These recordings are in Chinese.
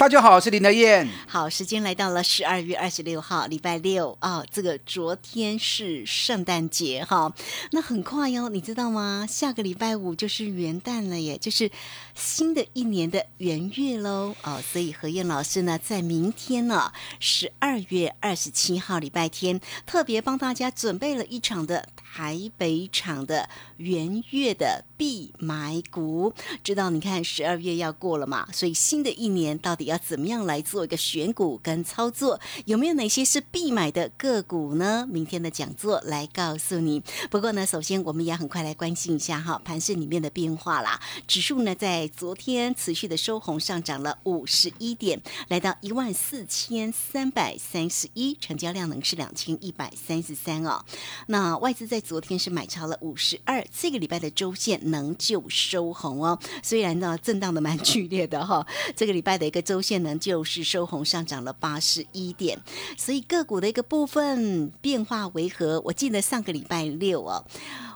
大家好，我是林德燕。好，时间来到了十二月二十六号，礼拜六啊。这个昨天是圣诞节哈，那很快哟，你知道吗？下个礼拜五就是元旦了耶，就是新的一年的元月喽哦。所以何燕老师呢，在明天呢，十二月二十七号礼拜天，特别帮大家准备了一场的台北场的元月的必买股。知道你看十二月要过了嘛，所以新的一年到底？要怎么样来做一个选股跟操作？有没有哪些是必买的个股呢？明天的讲座来告诉你。不过呢，首先我们也很快来关心一下哈盘市里面的变化啦。指数呢在昨天持续的收红，上涨了五十一点，来到一万四千三百三十一，成交量呢是两千一百三十三哦。那外资在昨天是买超了五十二，这个礼拜的周线能就收红哦。虽然呢震荡的蛮剧烈的哈，这个礼拜的一个周。线呢就是收红上涨了八十一点，所以个股的一个部分变化为何？我记得上个礼拜六哦，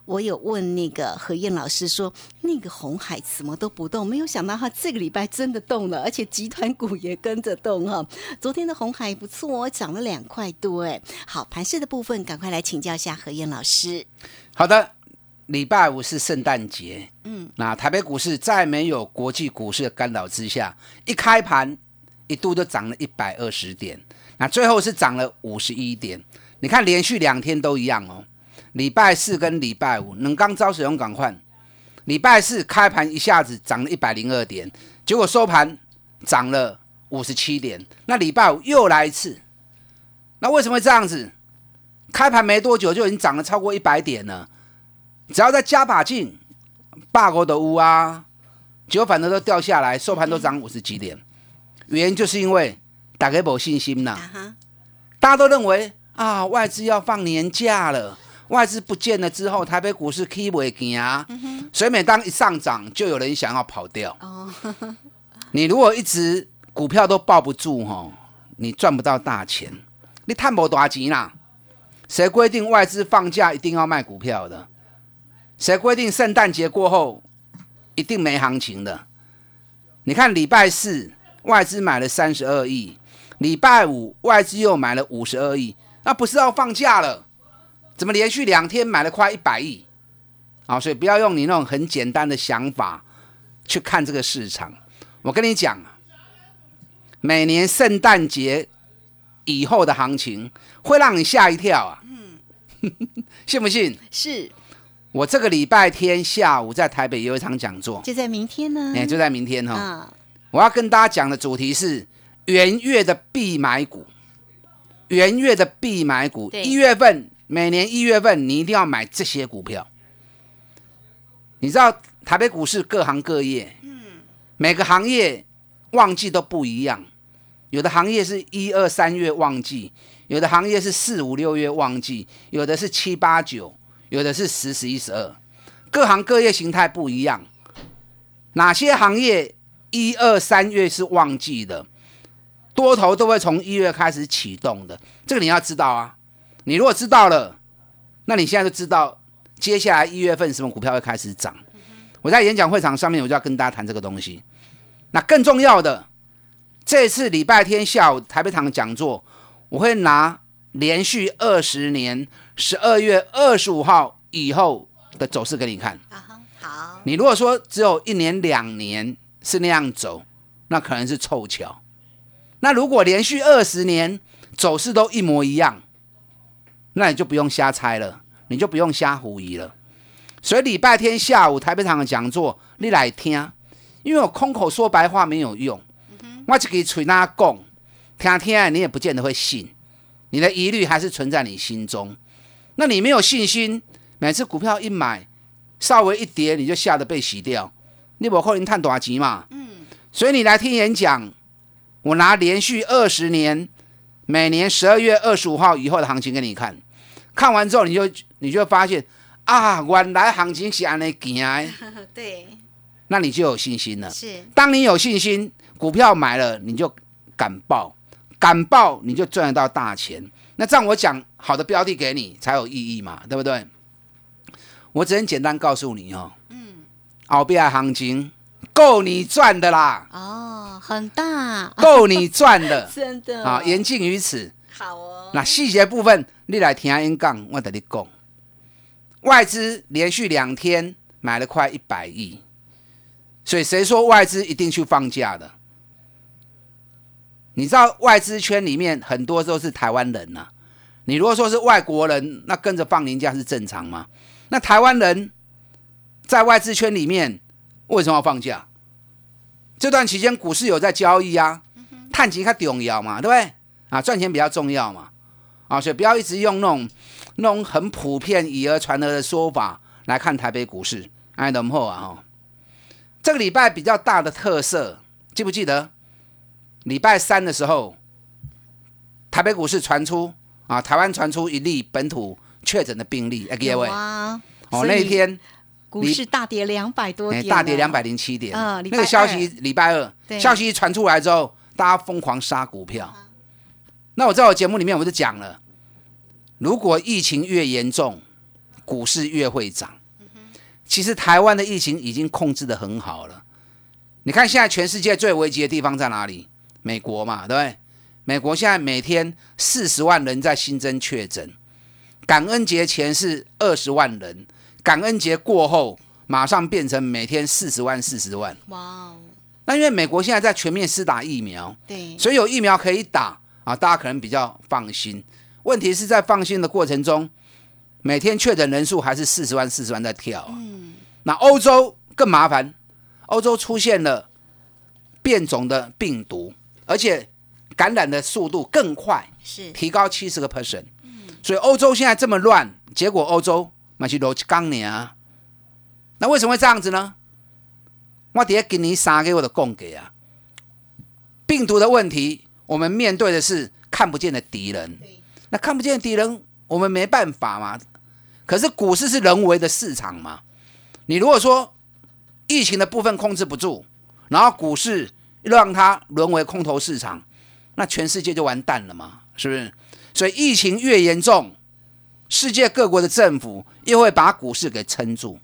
我有问那个何燕老师说，那个红海什么都不动，没有想到他这个礼拜真的动了，而且集团股也跟着动哈。昨天的红海不错，涨了两块多哎。好，盘势的部分赶快来请教一下何燕老师。好的，礼拜五是圣诞节，嗯，那台北股市在没有国际股市的干扰之下，一开盘。一度就涨了一百二十点，那最后是涨了五十一点。你看连续两天都一样哦，礼拜四跟礼拜五能刚招使用赶快，礼拜四开盘一下子涨了一百零二点，结果收盘涨了五十七点。那礼拜五又来一次，那为什么会这样子？开盘没多久就已经涨了超过一百点了，只要再加把劲，霸国的屋啊，结果反正都掉下来，收盘都涨五十几点。原因就是因为大家没信心呐，大家都认为啊外资要放年假了，外资不见了之后，台北股市 keep 不行啊，所以每当一上涨，就有人想要跑掉。你如果一直股票都抱不住哈，你赚不到大钱，你探不多钱啦。谁规定外资放假一定要卖股票的？谁规定圣诞节过后一定没行情的？你看礼拜四。外资买了三十二亿，礼拜五外资又买了五十二亿，那不是要放假了？怎么连续两天买了快一百亿？啊，所以不要用你那种很简单的想法去看这个市场。我跟你讲，每年圣诞节以后的行情会让你吓一跳啊！嗯，信不信？是我这个礼拜天下午在台北有一场讲座，就在明天呢。哎，就在明天哈。我要跟大家讲的主题是元月的必买股，元月的必买股，一月份每年一月份你一定要买这些股票。你知道台北股市各行各业，嗯，每个行业旺季都不一样，有的行业是一二三月旺季，有的行业是四五六月旺季，有的是七八九，有的是十十一十二，各行各业形态不一样，哪些行业？一二三月是旺季的，多头都会从一月开始启动的，这个你要知道啊。你如果知道了，那你现在就知道接下来一月份什么股票会开始涨。我在演讲会场上面，我就要跟大家谈这个东西。那更重要的，这次礼拜天下午台北场讲座，我会拿连续二十年十二月二十五号以后的走势给你看。好，你如果说只有一年两年。是那样走，那可能是凑巧。那如果连续二十年走势都一模一样，那你就不用瞎猜了，你就不用瞎狐疑了。所以礼拜天下午台北场的讲座，你来听，因为我空口说白话没有用，我就给嘴那讲，听听你也不见得会信，你的疑虑还是存在你心中。那你没有信心，每次股票一买，稍微一跌你就吓得被洗掉，你不可能探大钱嘛。嗯。所以你来听演讲，我拿连续二十年，每年十二月二十五号以后的行情给你看，看完之后你就你就会发现。啊，原来行情是安尼行，对，那你就有信心了。是，当你有信心，股票买了你就敢报，敢报你就赚得到大钱。那这样我讲好的标的给你才有意义嘛，对不对？我只能简单告诉你哦，嗯，澳币行情够你赚的啦。哦，很大，够你赚的，真的啊，言尽于此。好哦，那细节部分你来听演讲，我跟你讲。外资连续两天买了快一百亿，所以谁说外资一定去放假的？你知道外资圈里面很多都是台湾人呐。你如果说是外国人，那跟着放年假是正常吗？那台湾人在外资圈里面为什么要放假？这段期间股市有在交易啊，探钱较重要嘛，对不对？啊，赚钱比较重要嘛，啊，所以不要一直用那种。那种很普遍、以讹传讹的说法来看台北股市，哎，等后啊哈，这个礼拜比较大的特色，记不记得？礼拜三的时候，台北股市传出啊，台湾传出一例本土确诊的病例，哎，各位，哦，那一天股市大跌两百多点，大跌两百零七点，嗯，那个消息礼拜二消息传出来之后，大家疯狂杀股票。那我在我节目里面我就讲了。如果疫情越严重，股市越会涨。其实台湾的疫情已经控制的很好了。你看现在全世界最危急的地方在哪里？美国嘛，对不对？美国现在每天四十万人在新增确诊，感恩节前是二十万人，感恩节过后马上变成每天四十万、四十万。哇哦！那因为美国现在在全面施打疫苗，对，所以有疫苗可以打啊，大家可能比较放心。问题是在放心的过程中，每天确诊人数还是四十万、四十万在跳。嗯，那欧洲更麻烦，欧洲出现了变种的病毒，而且感染的速度更快，是提高七十个 percent。嗯，所以欧洲现在这么乱，结果欧洲那是罗刚年啊。那为什么会这样子呢？我底下给你撒给我的供给啊，病毒的问题，我们面对的是看不见的敌人。那看不见敌人，我们没办法嘛。可是股市是人为的市场嘛。你如果说疫情的部分控制不住，然后股市让它沦为空头市场，那全世界就完蛋了嘛，是不是？所以疫情越严重，世界各国的政府又会把股市给撑住，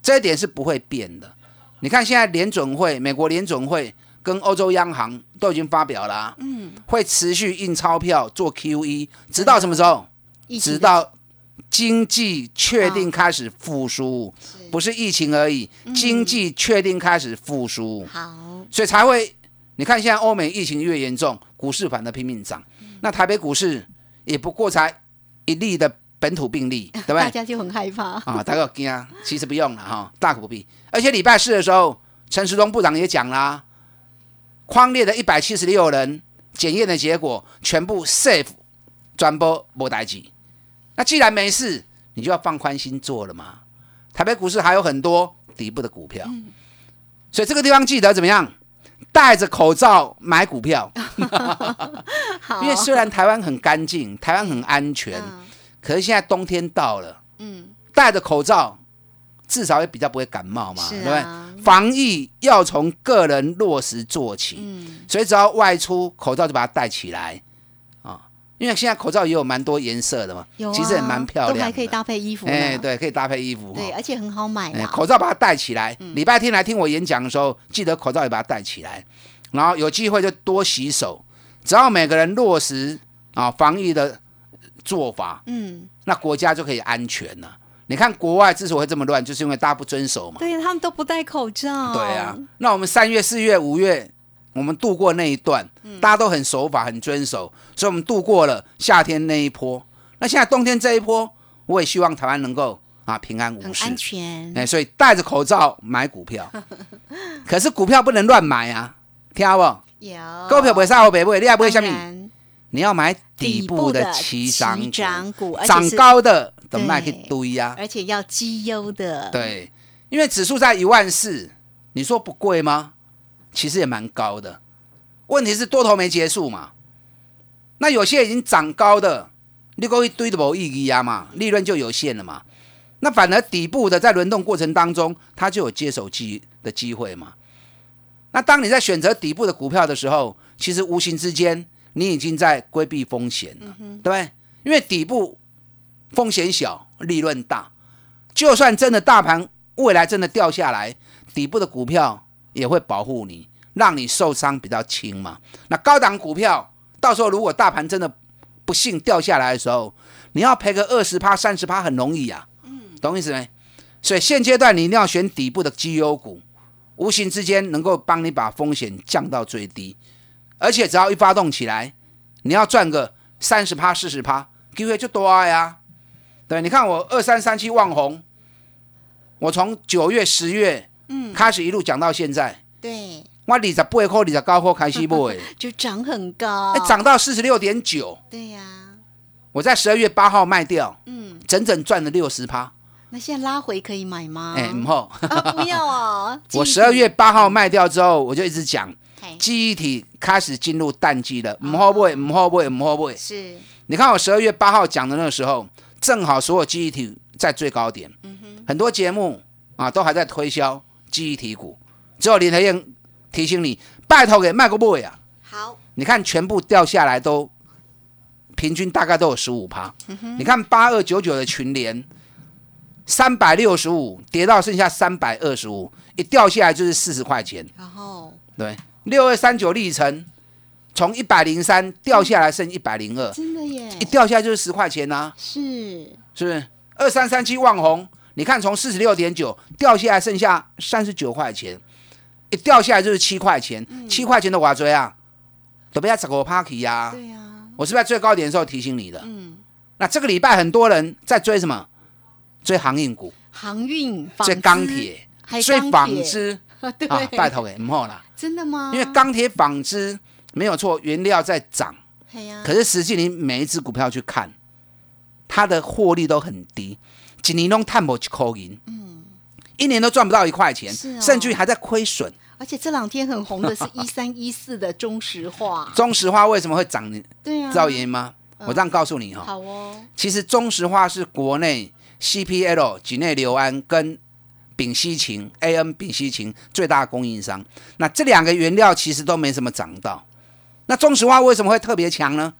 这一点是不会变的。你看现在联准会，美国联准会。跟欧洲央行都已经发表了，嗯，会持续印钞票做 QE，直到什么时候？直到经济确定开始复苏，不是疫情而已，经济确定开始复苏，好，所以才会。你看现在欧美疫情越严重，股市反而拼命涨，那台北股市也不过才一例的本土病例，对不对？大家就很害怕啊，大家惊，其实不用了哈，大可不必。而且礼拜四的时候，陈时中部长也讲啦。框列的一百七十六人检验的结果全部 safe，转播莫代机。那既然没事，你就要放宽心做了嘛。台北股市还有很多底部的股票，所以这个地方记得怎么样？戴着口罩买股票。因为虽然台湾很干净，台湾很安全，可是现在冬天到了，嗯，戴着口罩至少也比较不会感冒嘛，对不对？防疫要从个人落实做起，嗯，所以只要外出，口罩就把它戴起来啊。因为现在口罩也有蛮多颜色的嘛，其实也蛮漂亮，都还可以搭配衣服。哎，对，可以搭配衣服，对，而且很好买。口罩把它戴起来，礼拜天来听我演讲的时候，记得口罩也把它戴起来。然后有机会就多洗手，只要每个人落实啊防疫的做法，嗯，那国家就可以安全了。你看国外之所以会这么乱，就是因为大家不遵守嘛。对他们都不戴口罩。对啊，那我们三月、四月、五月，我们度过那一段，大家都很守法、很遵守，所以我们度过了夏天那一波。那那现在冬天这一波，我也希望台湾能够啊平安无事，很安全。哎，所以戴着口罩买股票，可是股票不能乱买啊，听到不？有股票不会杀我不会，你还不会下面？你要买底底部的起起涨涨股涨高的等卖去对堆呀、而且要绩优的，，对，因为指数在一万四，你说不贵吗？其实也蛮高的。问题是多头没结束嘛？那有些已经涨高的，你够一堆的没意义啊嘛，利润就有限了嘛。那反而底部的在轮动过程当中，它就有接手机的机会嘛。那当你在选择底部的股票的时候，其实无形之间你已经在规避风险了，对不对？因为底部风险小，利润大。就算真的大盘未来真的掉下来，底部的股票也会保护你，让你受伤比较轻嘛。那高档股票，到时候如果大盘真的不幸掉下来的时候，你要赔个二十趴、三十趴很容易啊。嗯，懂意思没？所以现阶段你一定要选底部的绩优股，无形之间能够帮你把风险降到最低，而且只要一发动起来，你要赚个三十趴、四十趴，机会就多呀。对，你看我二三三七旺红，我从九月、十月，嗯，开始一路讲到现在，对，我二十八块、二十九块开始买，就涨很高，哎，涨到四十六点九，对呀，我在十二月八号卖掉，嗯，整整赚了六十趴。那现在拉回可以买吗？哎，唔好，啊，不要哦，我十二月八号卖掉之后，我就一直讲，嘿。记忆体开始进入淡季了，唔好买，唔好买，唔好买。是。你看我十二月八号讲的那个时候，正好所有记忆体在最高点，嗯很多节目啊都还在推销记忆体股，只有林台燕提醒你，拜托给卖个不啊！好，你看全部掉下来都平均大概都有十五趴。你看八二九九的群联，三百六十五跌到剩下三百二十五，一掉下来就是四十块钱。然后对，六二三九历程从一百零三掉下来剩一百零二，真的耶一，掉下来就是十块钱呐、是是不是？二三三七旺红，你看从四十六点九掉下来剩下三十九块钱，一掉下来就是七块钱，七、块钱的瓦追啊，都被他整个 party 呀。对呀，我是不是在最高点的时候提醒你的？嗯，那这个礼拜很多人在追什么？追航运股，航运、追钢铁，还追，纺织。对，啊，拜托给唔好啦，真的吗？因为钢铁、纺织没有错，原料在涨，可是实际你每一只股票去看，它的获利都很低，一年都探不一块银，嗯，一年都赚不到一块钱，甚至于还在亏损。而且这两天很红的是 一三一四的中石化，中石化为什么会涨？你对啊，知道原因吗？我这样告诉你哈、好哦，其实中石化是国内 CPL 几内硫胺跟丙烯嗪 AN 丙烯嗪最大的供应商。那这两个原料其实都没什么涨到。那中石化为什么会特别强呢？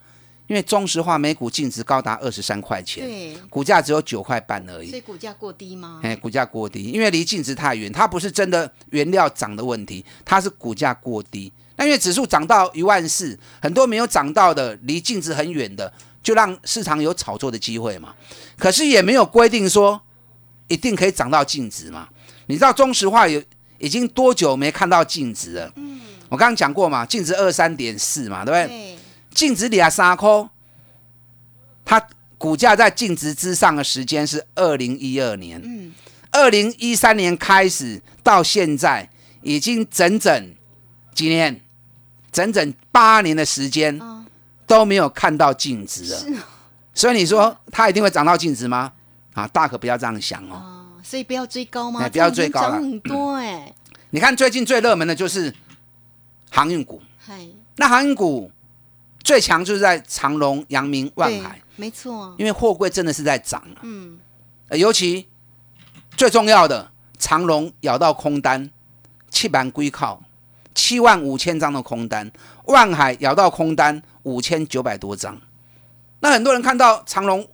因为中石化每股净值高达二十三块钱，对，股价只有九块半而已。所以股价过低吗？哎，股价过低，因为离净值太远，它不是真的原料涨的问题，它是股价过低。那因为指数涨到一万四，很多没有涨到的，离净值很远的，就让市场有炒作的机会嘛。可是也没有规定说一定可以涨到净值嘛。你知道中石化有已经多久没看到净值了？嗯，我刚刚讲过嘛，净值二三点四嘛，对不对？对，净值俩三块，它股价在净值之上的时间是二零一二年，嗯，二零一三年开始到现在，已经整整几年，整整八年的时间啊都没有看到净值了。是所以你说它一定会涨到净值吗？啊，大可不要这样想哦。哦，所以不要追高吗？哎不要追高了涨很多哎，你看最近最热门的就是航运股，嗨，那航运股最强就是在长隆、阳明、万海，，没错，因为货柜真的是在涨啊。嗯，呃尤其最重要的，长隆咬到空单，七板归靠七万五千张的空单，万海咬到空单五千九百多张。那很多人看到长隆、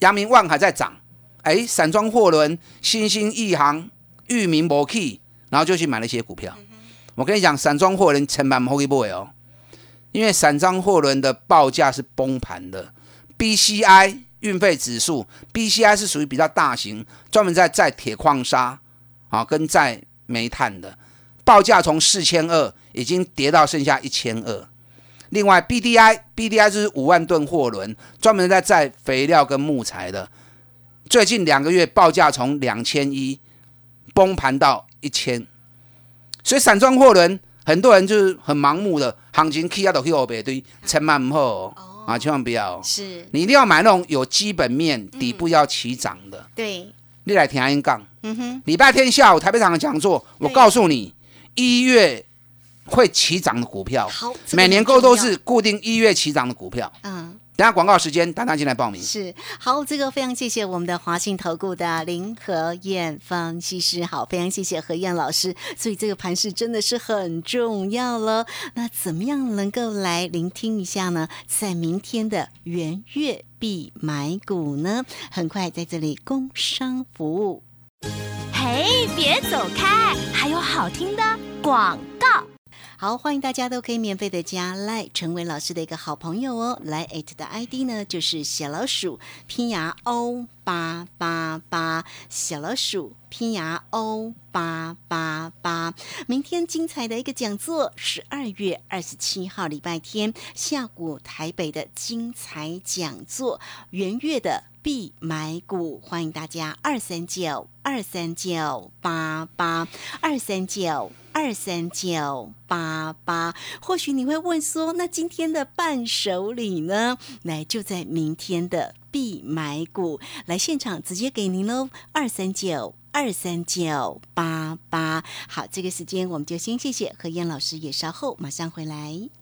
阳明、万海在涨，哎，散装货轮、新兴亿航、裕民、博 key，然后就去买了一些股票。我跟你讲，散装货轮成本不会不会哦，因为散装货轮的报价是崩盘的，BCI 运费指数，BCI 是属于比较大型，专门在载铁矿砂啊跟载煤炭的，报价从四千二已经跌到剩下一千二。另外 BDI，BDI 就是五万吨货轮，专门在载肥料跟木材的。最近两个月报价从两千一崩盘到一千，所以散装货轮很多人就是很盲目的，行情 K 压到 K 后背堆，千万不好啊，千万不要。是，你一定要买那种有基本面、底部要起涨的。对，你来听阿英讲。嗯哼，礼拜天下午台北场的讲座，我告诉你，一月会起涨的股票，好，每年购都是固定一月起涨的股票。嗯。等下广告时间，大家进来报名。是好，这个非常谢谢我们的华信投顾的林和燕分析师，好，非常谢谢何燕老师。所以这个盘势真的是很重要了。那怎么样能够来聆听一下呢？在明天的元月必买股呢？很快在这里工商服务。嘿，别走开，还有好听的广告。好，欢迎大家都可以免费的加赖，成为老师的一个好朋友哦。来 at 的 ID 呢就是小老鼠拼牙 O 八八八，小老鼠拼牙 O 八八八。明天精彩的一个讲座，十二月二十七号礼拜天下午台北的精彩讲座，元月的。必买股，欢迎大家二三九二三九八八二三九二三九八八。或许你会问说，那今天的伴手礼呢？来，就在明天的必买股来现场直接给您喽，二三九。二三九八八，好，这个时间我们就先谢谢何燕老师，也稍后马上回来。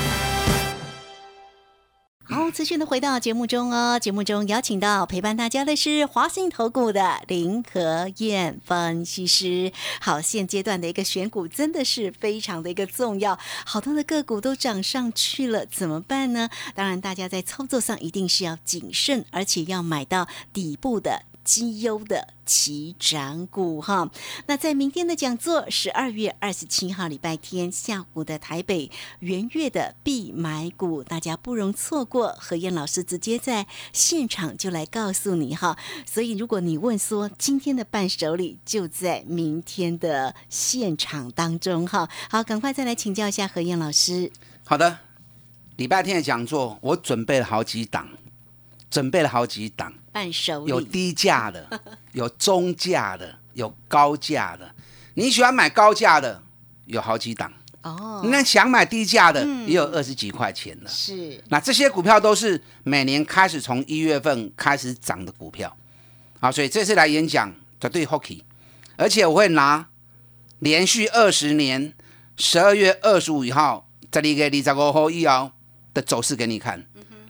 好，持续的回到节目中哦。节目中邀请到陪伴大家的是华信投顾的林和燕分析师。好，现阶段的一个选股真的是非常的一个重要，好多的个股都涨上去了，怎么办呢？当然，大家在操作上一定是要谨慎，而且要买到底部的。绩优的起涨股哈，那在明天的讲座，十二月二十七号礼拜天下午的台北元月的必买股，大家不容错过。何燕老师直接在现场就来告诉你哈，所以如果你问说今天的伴手礼就在明天的现场当中哈，好，赶快再来请教一下何燕老师。好的，礼拜天的讲座我准备了好几档，准备了好几档。伴手礼有低价的，有中价的，有高价的。你喜欢买高价的，有好几档。哦，那想买低价的，也有二十几块钱的。是那这些股票都是每年开始从一月份开始涨的股票。好，所以这次来演讲绝对 hockey，而且我会拿连续二十年十二月二十五号这里给李十五号一后的走势给你看，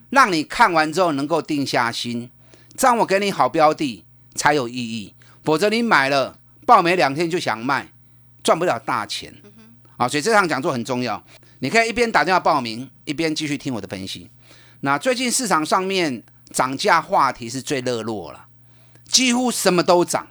让你看完之后能够定下心。这样我给你好标的才有意义，否则你买了报没两天就想卖，赚不了大钱。啊，所以这场讲座很重要，你可以一边打电话报名，一边继续听我的分析。那最近市场上面涨价话题是最热络了，几乎什么都涨。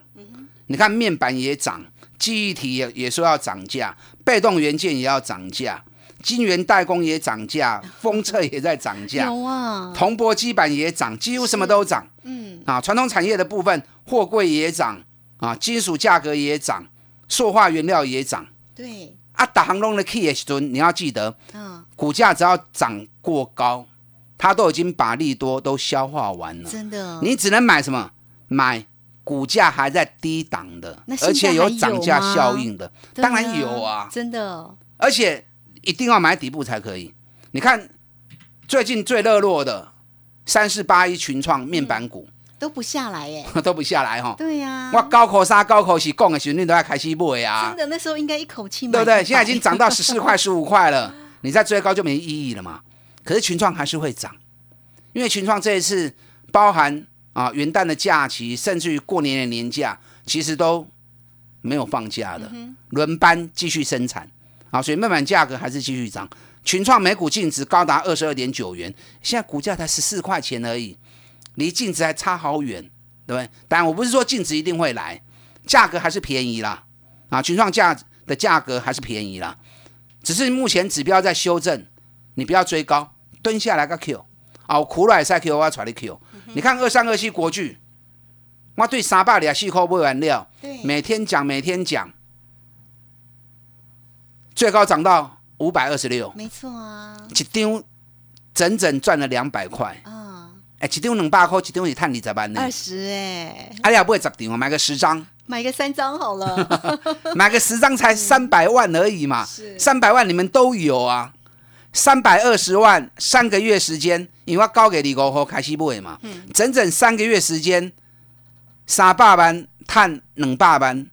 你看面板也涨，记忆体也也说要涨价，被动元件也要涨价，晶圆代工也涨价，封测也在涨价。有啊，铜箔基板也涨，几乎什么都涨。嗯，啊，传统产业的部分，货柜也涨，啊，金属价格也涨，塑化原料也涨。对，啊，打航龙的 K H 吨，你要记得，嗯，股价只要涨过高，它都已经把利多都消化完了。真的，你只能买什么？买股价还在低档的而且有涨价效应的，对当然有啊。真的，而且一定要买底部才可以。你看最近最热络的三四八一群创面板股、都不下来耶。都不下来哈。对呀、我高口杀高口是讲的时候，你都要开始买啊真，的那时候应该一口气买对不对？现在已经涨到 十四块、十五块了，你再追高就没意义了嘛。可是群创还是会涨，因为群创这一次包含啊元旦的假期，甚至于过年的年假，其实都没有放假的，轮班继续生产啊，所以面板价格还是继续涨。群创每股净值高达二十二点九元，现在股价才十四块钱而已，离净值还差好远，对不对？当然我不是说净值一定会来，价格还是便宜啦，啊，群创价的价格还是便宜啦，只是目前指标在修正，你不要追高，蹲下来个 Q，啊，苦软赛 Q 我要传你 Q，你看二三二七国巨，我对三百两四块不完料，每天讲每天讲，最高涨到五百二十六，没错啊，一张整整赚了两百块，啊，哎，一张两百块，一张是赚二十万呢。二。十哎，哎呀，不会十张，买个十张，买个三张好了，买个十张才三百万而已嘛，是。三百万你们都有啊，三百二十万三个月时间，因为我高给你五号开始买嘛，嗯。整整三个月时间，三百万赚两百万，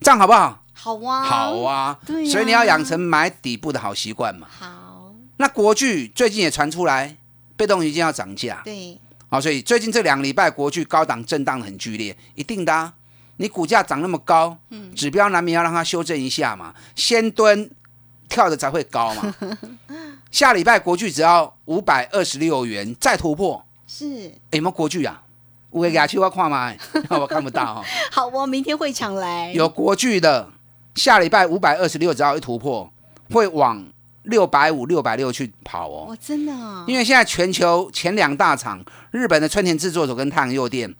这样好不好？好啊，好，啊，对呀。所以你要养成买底部的好习惯嘛。好，那国巨最近也传出来，被动元件要涨价，对，好、所以最近这两个礼拜国巨高档震荡得很剧烈，一定的、啊。你股价涨那么高，指标难免要让它修正一下嘛，先蹲跳的才会高嘛。下礼拜国巨只要五百二十六元再突破，是，诶有没有国巨啊？有个牙签我看嘛？我看不到哈、好，我明天会抢来，有国巨的，下礼拜五百二十六只要一突破，会往六百五、六百六去跑哦。我真的啊，因为现在全球前两大厂，日本的春田制作所跟太阳诱电，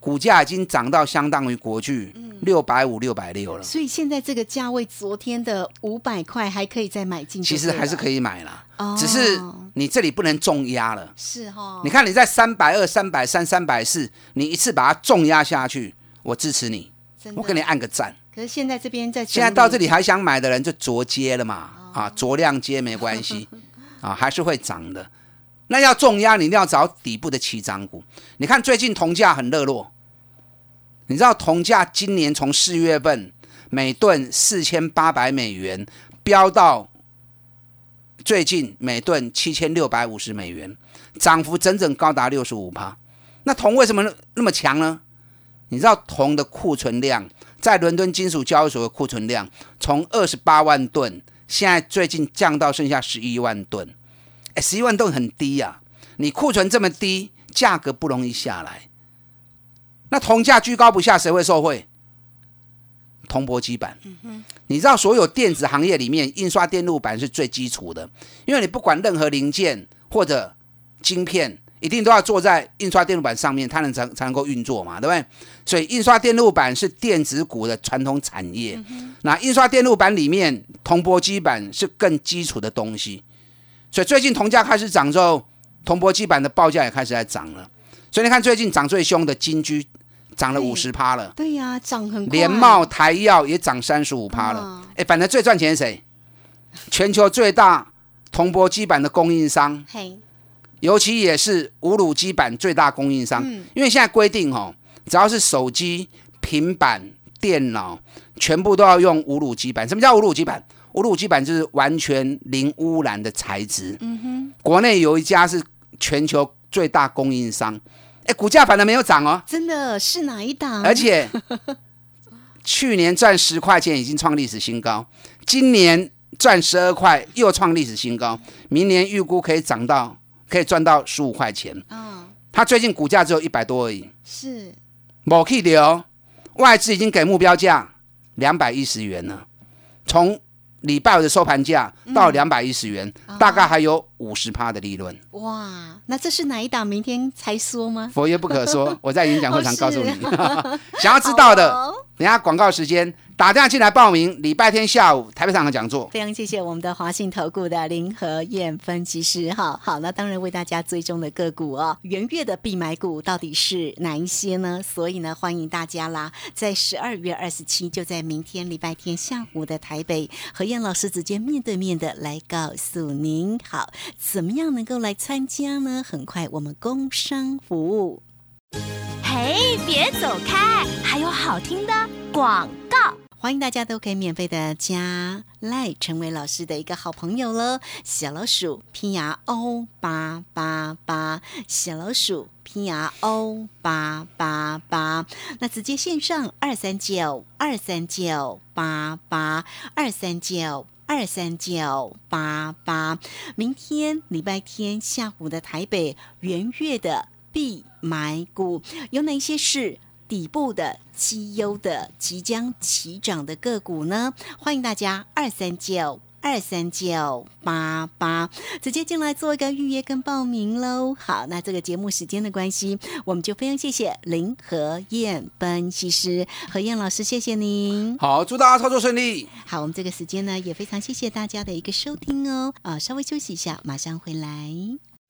股价已经涨到相当于国巨六百五、六百六了。所以现在这个价位，昨天的五百块还可以再买进，其实还是可以，以买啦，哦只是你这里不能重压了。是哦，你看你在三百二、三百三、三百四，你一次把它重压下去，我支持你，我给你按个赞。可是现在这边在，现在到这里，还想买的人就着接了嘛，啊，着量接没关系，啊，还是会涨的。那要重压，你一定要找底部的起涨股。你看最近铜价很热络，你知道铜价今年从四月份每吨四千八百美元飙到最近每吨七千六百五十美元，涨幅整整高达六十五趴。那铜为什么那么强呢？你知道铜的库存量在伦敦金属交易所的库存量从二十八万吨，现在最近降到剩下十一万吨。哎，十一万吨很低呀、你库存这么低，价格不容易下来。那铜价居高不下，谁会受惠？铜箔基板。你知道所有电子行业里面，印刷电路板是最基础的，因为你不管任何零件或者晶片，一定都要坐在印刷电路板上面，它能才才能够运作嘛，对不对？所以印刷电路板是电子股的传统产业。那印刷电路板里面，铜箔基板是更基础的东西。所以最近铜价开始涨之后，铜箔基板的报价也开始在涨了。所以你看最近涨最凶的金居涨了五十趴了。对呀，涨很快，联茂、台药也涨三十五趴了嗯。哎、反正最赚钱是谁？全球最大铜箔基板的供应商，嘿，尤其也是无卤基板最大供应商。嗯因为现在规定哦，只要是手机、平板、电脑，全部都要用无卤基板。什么叫无卤基板？无卤基板就是完全零污染的材质。嗯哼，国内有一家是全球最大供应商，哎，股价反而没有涨哦。真的是哪一档？而且去年赚十块钱已经创历史新高，今年赚十二块又创历史新高，明年预估可以涨到可以赚到十五块钱。嗯，它最近股价只有一百多而已，是。某 K 的哦，外资已经给目标价两百一十元了，从礼拜五的收盘价到两百一十元，大概还有五十趴的利润。哇，那这是哪一档？明天才说吗？佛曰不可说，我在演讲会场哦告诉你是。想要知道的，哦等下广告时间打电话进来报名，礼拜天下午台北场的讲座。非常谢谢我们的华信投顾的林和燕分析师哈。好，那当然为大家追踪的个股哦，元月的必买股到底是哪一些呢？所以呢，欢迎大家啦，在十二月二十七，就在明天礼拜天下午的台北，何燕老师直接面对面的来告诉您，好，怎么样能够来参加呢？很快我们工商服务。嘿，别走开，还有好听的广告。欢迎大家都可以免费的加赖，成为老师的一个好朋友喽。小老鼠拼牙 O 八八八，小老鼠拼牙 O 八八八，那直接线上二三九二三九八八二三九。二三九八八。明天礼拜天下午的台北元月的必买股有哪些是底部的绩优的即将起涨的个股呢？欢迎大家二三九。二三九八八，直接进来做一个预约跟报名喽。好，那这个节目时间的关系，我们就非常谢谢林和燕分析师何燕老师，谢谢您。好，祝大家操作顺利。好，我们这个时间呢，也非常谢谢大家的一个收听哦。啊，稍微休息一下，马上回来。